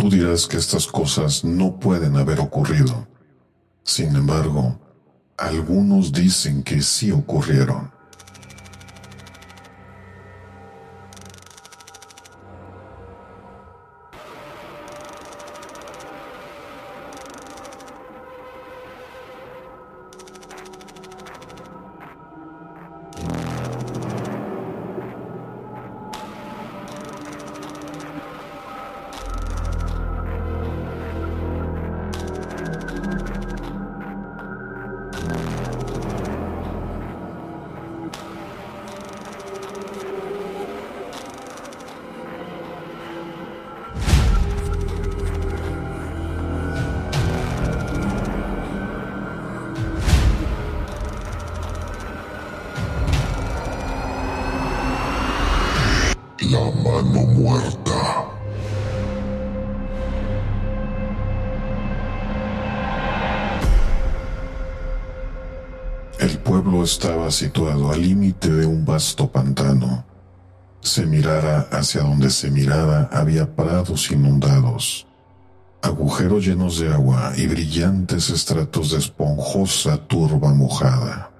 Tú dirás que estas cosas no pueden haber ocurrido. Sin embargo, algunos dicen que sí ocurrieron. La mano muerta. El pueblo estaba situado al límite de un vasto pantano. Se mirara hacia donde se mirara había prados inundados, agujeros llenos de agua y brillantes estratos de esponjosa turba mojada,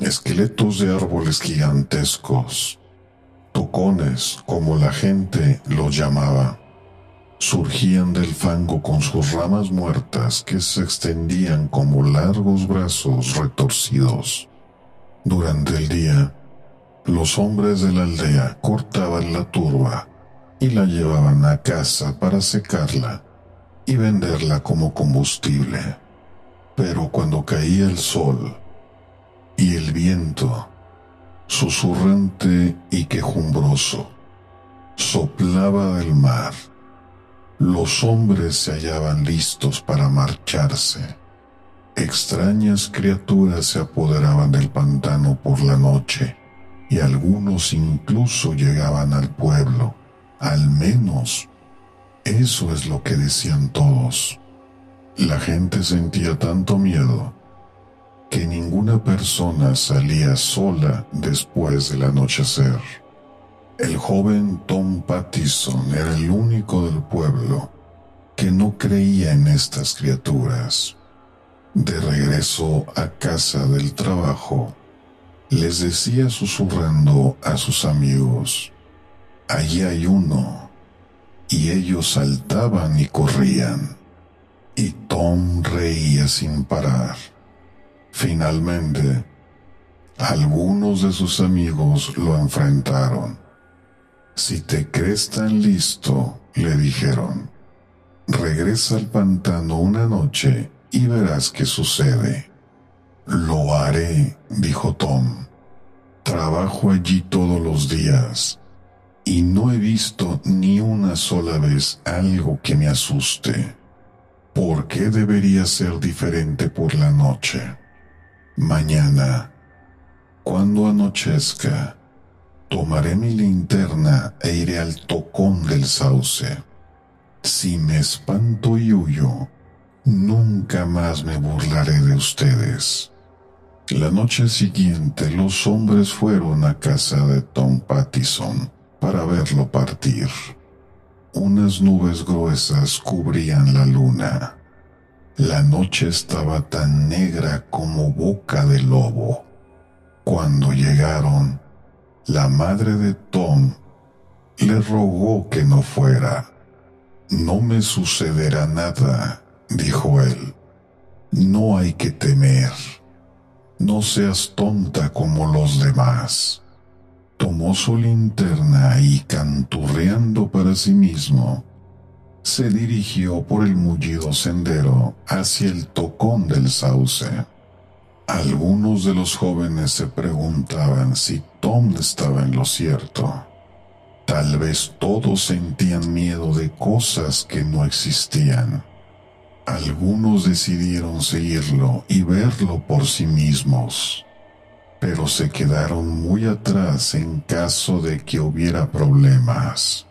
esqueletos de árboles gigantescos, tocones como la gente los llamaba, surgían del fango con sus ramas muertas que se extendían como largos brazos retorcidos. Durante el día, los hombres de la aldea cortaban la turba y la llevaban a casa para secarla y venderla como combustible. Pero cuando caía el sol y el viento, susurrante y quejumbroso, soplaba del mar, los hombres se hallaban listos para marcharse. Extrañas criaturas se apoderaban del pantano por la noche y algunos incluso llegaban al pueblo. Al menos eso es lo que decían todos. La gente sentía tanto miedo que ninguna persona salía sola después del anochecer. El joven Tom Pattison era el único del pueblo que no creía en estas criaturas. De regreso a casa del trabajo, les decía susurrando a sus amigos, allí hay uno, y ellos saltaban y corrían, y Tom reía sin parar. Finalmente, algunos de sus amigos lo enfrentaron si te crees tan listo, le dijeron, regresa al pantano una noche y verás qué sucede. Lo haré, dijo Tom. Trabajo allí todos los días y no he visto ni una sola vez algo que me asuste. ¿Por qué debería ser diferente por la noche? Mañana, cuando anochezca, Tomaré mi linterna e iré al tocón del sauce. Si me espanto y huyo, nunca más me burlaré de ustedes. La noche siguiente los hombres fueron a casa de Tom Pattison para verlo partir. Unas nubes gruesas cubrían la luna. La noche estaba tan negra como boca de lobo. Cuando llegaron, la madre de Tom le rogó que no fuera. No me sucederá nada, dijo él. No hay que temer. No seas tonta como los demás. Tomó su linterna y canturreando para sí mismo, se dirigió por el mullido sendero hacia el tocón del sauce. Algunos de los jóvenes se preguntaban si Tom estaba en lo cierto. Tal vez todos sentían miedo de cosas que no existían. Algunos decidieron seguirlo y verlo por sí mismos, pero se quedaron muy atrás en caso de que hubiera problemas.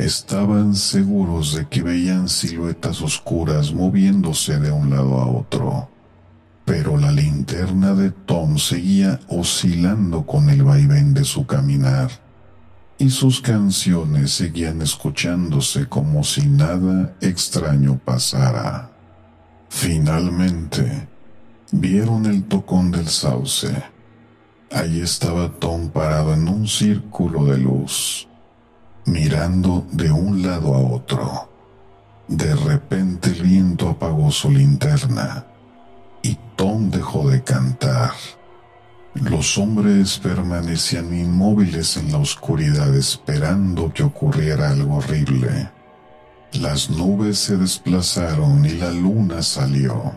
Estaban seguros de que veían siluetas oscuras moviéndose de un lado a otro pero la linterna de Tom seguía oscilando con el vaivén de su caminar, y sus canciones seguían escuchándose como si nada extraño pasara. Finalmente, vieron el tocón del sauce. Allí estaba Tom parado en un círculo de luz, mirando de un lado a otro. De repente el viento apagó su linterna y Tom dejó de cantar. Los hombres permanecían inmóviles en la oscuridad esperando que ocurriera algo horrible. Las nubes se desplazaron y la luna salió.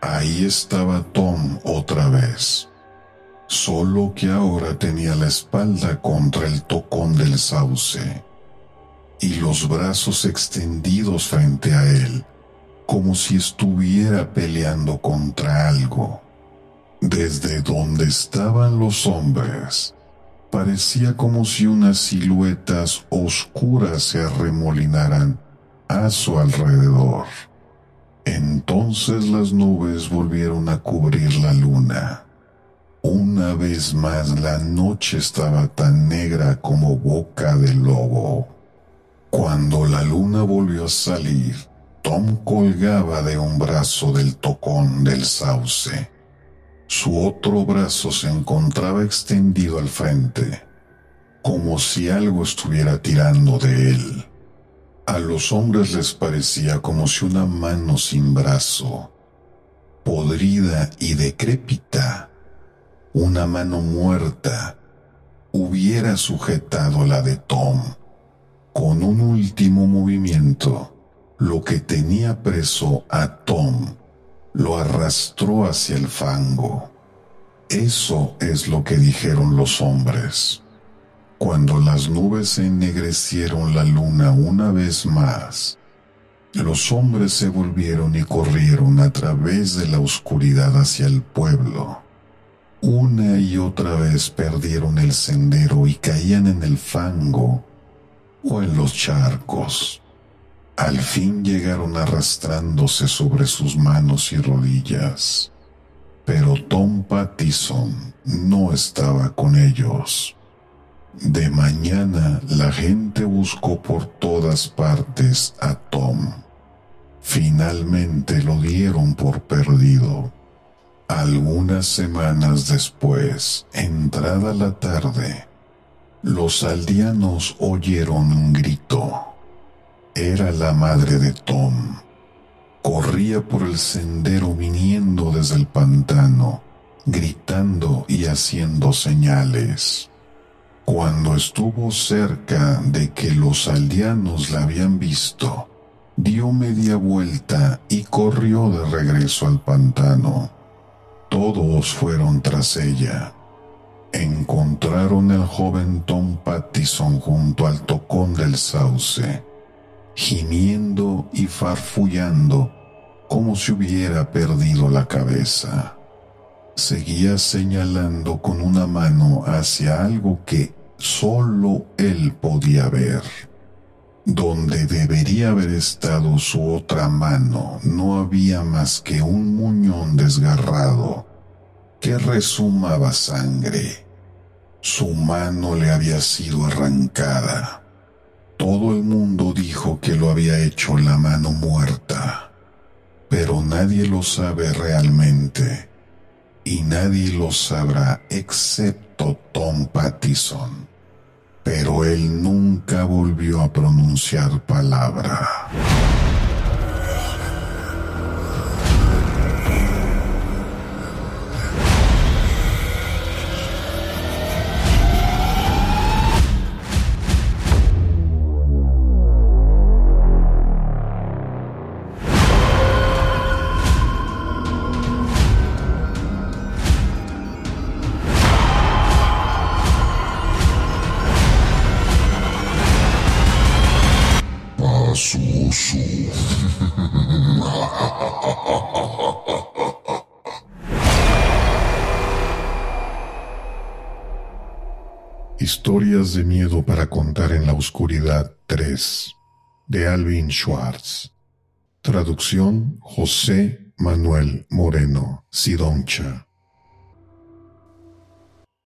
Ahí estaba Tom otra vez, solo que ahora tenía la espalda contra el tocón del sauce y los brazos extendidos frente a él, como si estuviera peleando contra algo. Desde donde estaban los hombres, parecía como si unas siluetas oscuras se arremolinaran a su alrededor. Entonces las nubes volvieron a cubrir la luna. Una vez más la noche estaba tan negra como boca de lobo. Cuando la luna volvió a salir, Tom colgaba de un brazo del tocón del sauce. Su otro brazo se encontraba extendido al frente, como si algo estuviera tirando de él. A los hombres les parecía como si una mano sin brazo, podrida y decrépita, una mano muerta, hubiera sujetado la de Tom. Con un último movimiento, lo que tenía preso a Tom lo arrastró hacia el fango. Eso es lo que dijeron los hombres. Cuando las nubes ennegrecieron la luna una vez más, los hombres se volvieron y corrieron a través de la oscuridad hacia el pueblo. Una y otra vez perdieron el sendero y caían en el fango o en los charcos. Al fin llegaron arrastrándose sobre sus manos y rodillas, pero Tom Pattison no estaba con ellos. De mañana la gente buscó por todas partes a Tom. Finalmente lo dieron por perdido. Algunas semanas después, entrada la tarde, los aldeanos oyeron un grito. Era la madre de Tom. Corría por el sendero viniendo desde el pantano, gritando y haciendo señales. Cuando estuvo cerca de que los aldeanos la habían visto, dio media vuelta y corrió de regreso al pantano. Todos fueron tras ella. Encontraron al joven Tom Pattison junto al tocón del sauce, gimiendo y farfullando como si hubiera perdido la cabeza seguía señalando con una mano hacia algo que solo él podía ver. Donde debería haber estado su otra mano no había más que un muñón desgarrado que resumaba sangre. Su mano le había sido arrancada. Todo el mundo dijo que lo había hecho la mano muerta, pero nadie lo sabe realmente y nadie lo sabrá excepto Tom Pattison. Pero él nunca volvió a pronunciar palabra. Historias de miedo para contar en la oscuridad 3 de Alvin Schwartz. Traducción José Manuel Moreno Sidoncha.